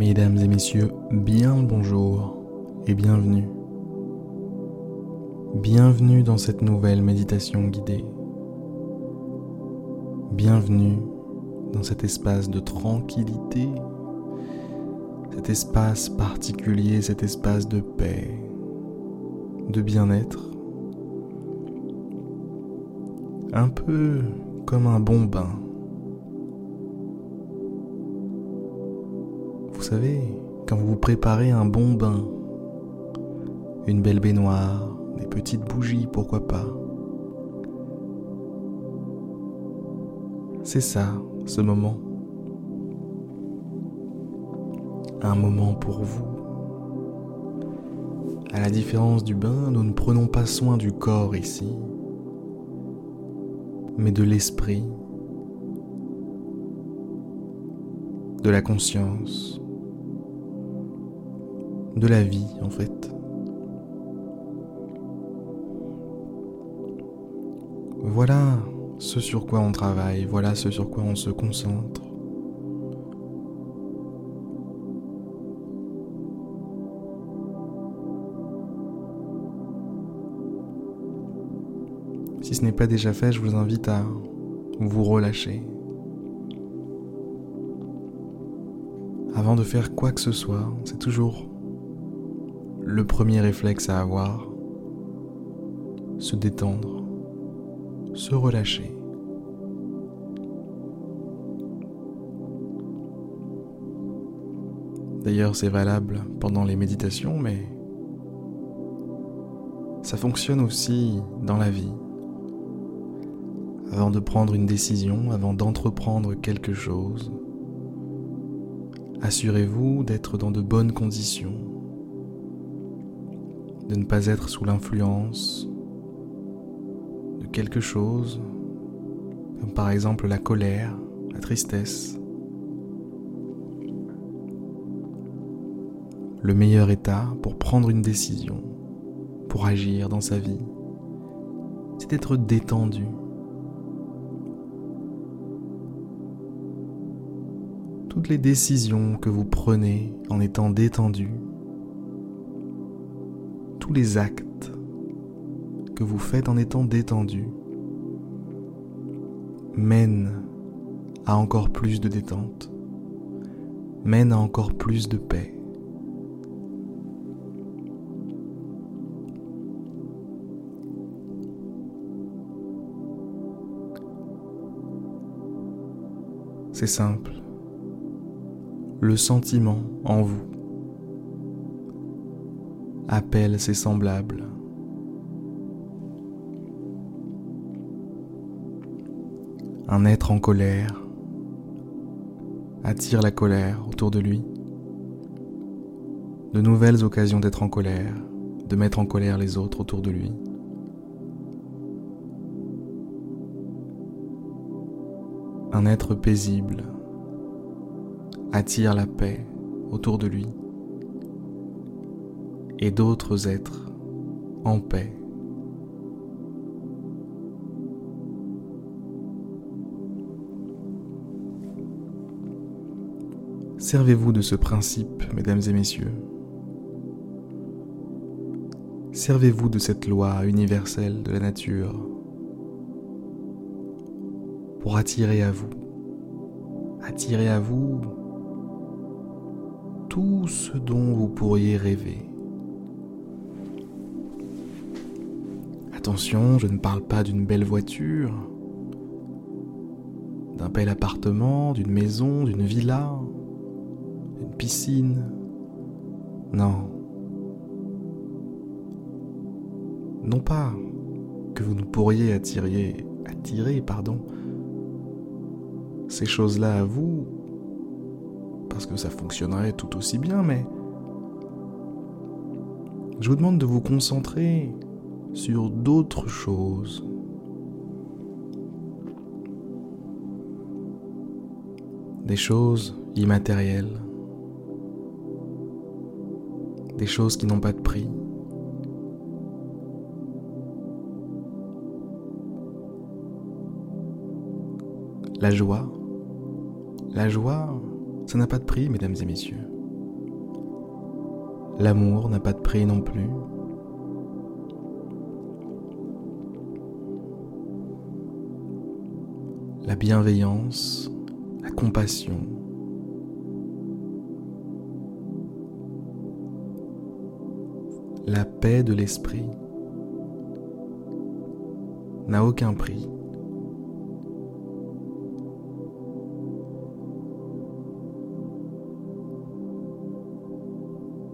Mesdames et messieurs, bien le bonjour et bienvenue. Bienvenue dans cette nouvelle méditation guidée. Bienvenue dans cet espace de tranquillité, cet espace particulier, cet espace de paix, de bien-être. Un peu comme un bon bain. Savez, quand vous vous préparez un bon bain, une belle baignoire, des petites bougies, pourquoi pas. C'est ça, ce moment. Un moment pour vous. À la différence du bain, nous ne prenons pas soin du corps ici, mais de l'esprit, de la conscience, de la vie en fait. Voilà ce sur quoi on travaille, voilà ce sur quoi on se concentre. Si ce n'est pas déjà fait, je vous invite à vous relâcher. Avant de faire quoi que ce soit, c'est toujours le premier réflexe à avoir, se détendre, se relâcher. D'ailleurs, c'est valable pendant les méditations, mais ça fonctionne aussi dans la vie. Avant de prendre une décision, avant d'entreprendre quelque chose, assurez-vous d'être dans de bonnes conditions de ne pas être sous l'influence de quelque chose, comme par exemple la colère, la tristesse. Le meilleur état pour prendre une décision, pour agir dans sa vie, c'est d'être détendu. Toutes les décisions que vous prenez en étant détendu les actes que vous faites en étant détendu mènent à encore plus de détente, mènent à encore plus de paix. C'est simple. Le sentiment en vous appelle ses semblables. Un être en colère attire la colère autour de lui. De nouvelles occasions d'être en colère, de mettre en colère les autres autour de lui. Un être paisible attire la paix autour de lui et d'autres êtres en paix. Servez-vous de ce principe, mesdames et messieurs. Servez-vous de cette loi universelle de la nature pour attirer à vous, attirer à vous tout ce dont vous pourriez rêver. Attention, je ne parle pas d'une belle voiture, d'un bel appartement, d'une maison, d'une villa, d'une piscine. Non. Non pas que vous ne pourriez attirer, attirer, pardon, ces choses-là à vous, parce que ça fonctionnerait tout aussi bien, mais je vous demande de vous concentrer sur d'autres choses. Des choses immatérielles. Des choses qui n'ont pas de prix. La joie. La joie, ça n'a pas de prix, mesdames et messieurs. L'amour n'a pas de prix non plus. La bienveillance, la compassion, la paix de l'esprit n'a aucun prix.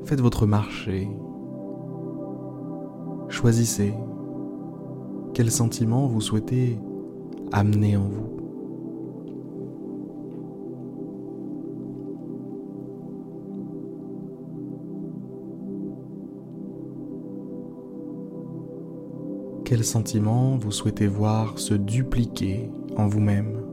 Faites votre marché. Choisissez quel sentiment vous souhaitez amener en vous. Quel sentiment vous souhaitez voir se dupliquer en vous-même.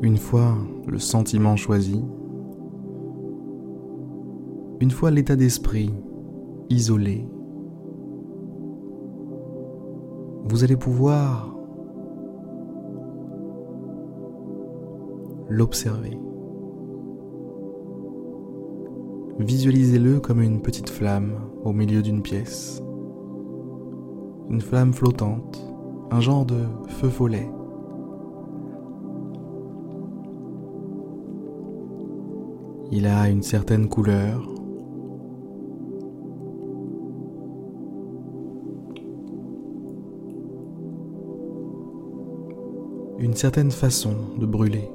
Une fois le sentiment choisi, une fois l'état d'esprit isolé, vous allez pouvoir l'observer. Visualisez-le comme une petite flamme au milieu d'une pièce. Une flamme flottante, un genre de feu follet. Il a une certaine couleur. Certaine façon de brûler.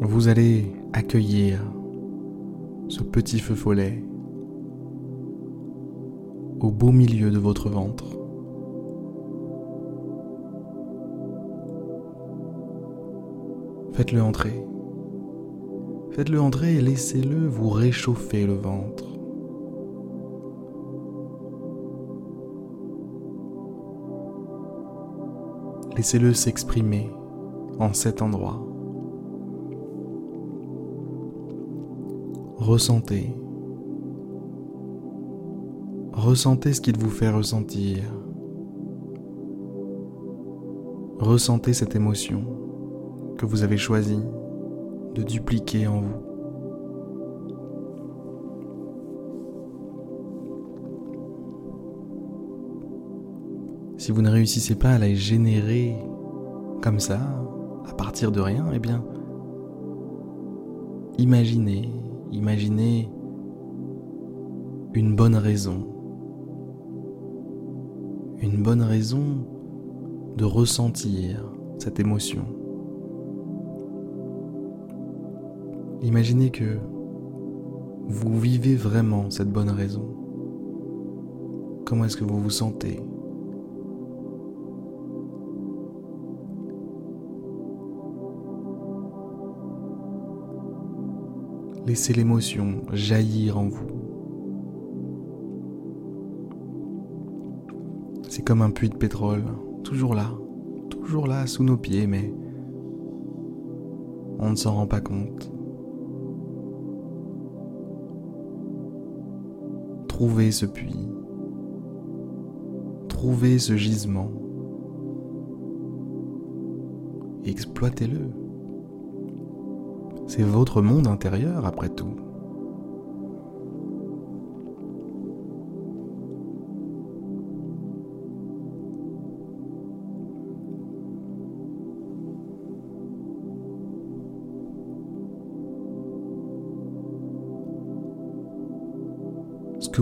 vous allez accueillir ce petit feu follet beau milieu de votre ventre. Faites-le entrer. Faites-le entrer et laissez-le vous réchauffer le ventre. Laissez-le s'exprimer en cet endroit. Ressentez. Ressentez ce qu'il vous fait ressentir. Ressentez cette émotion que vous avez choisi de dupliquer en vous. Si vous ne réussissez pas à la générer comme ça, à partir de rien, eh bien, imaginez Imaginez une bonne raison. Une bonne raison de ressentir cette émotion. Imaginez que vous vivez vraiment cette bonne raison. Comment est-ce que vous vous sentez? Laissez l'émotion jaillir en vous. C'est comme un puits de pétrole, toujours là, toujours là sous nos pieds, mais on ne s'en rend pas compte. Trouvez ce puits, trouvez ce gisement, exploitez-le. C'est votre monde intérieur après tout.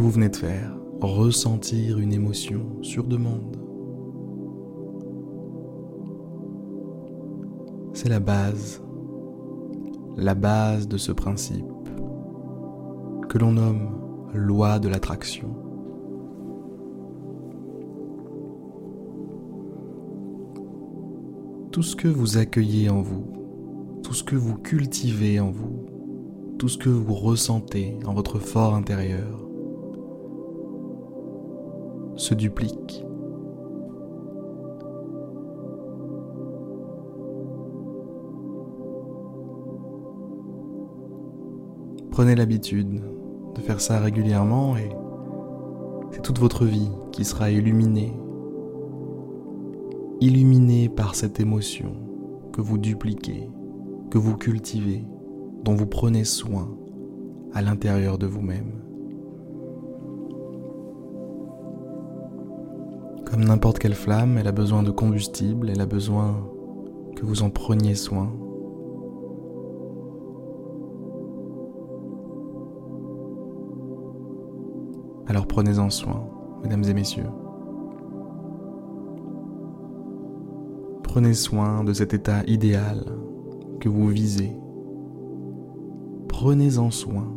Vous venez de faire, ressentir une émotion sur demande. C'est la base la base de ce principe que l'on nomme loi de l'attraction. Tout ce que vous accueillez en vous, tout ce que vous cultivez en vous, tout ce que vous ressentez en votre fort intérieur se duplique. Prenez l'habitude de faire ça régulièrement et c'est toute votre vie qui sera illuminée. Illuminée par cette émotion que vous dupliquez, que vous cultivez, dont vous prenez soin à l'intérieur de vous-même. Comme n'importe quelle flamme, elle a besoin de combustible, elle a besoin que vous en preniez soin. Alors prenez-en soin, mesdames et messieurs. Prenez soin de cet état idéal que vous visez. Prenez-en soin.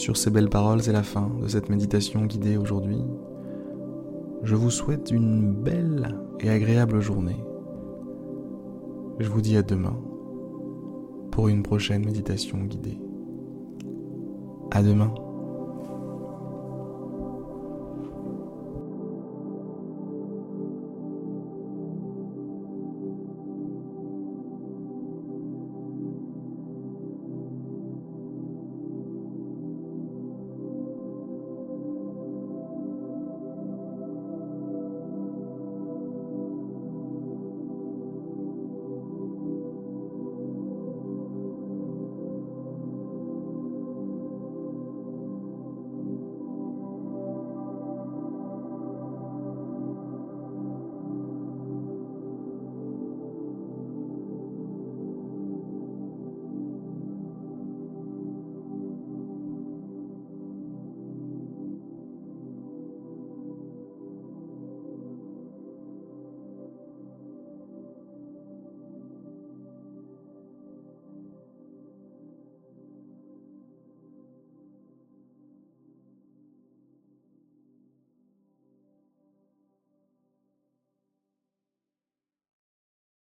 Sur ces belles paroles, c'est la fin de cette méditation guidée aujourd'hui. Je vous souhaite une belle et agréable journée. Je vous dis à demain pour une prochaine méditation guidée. À demain.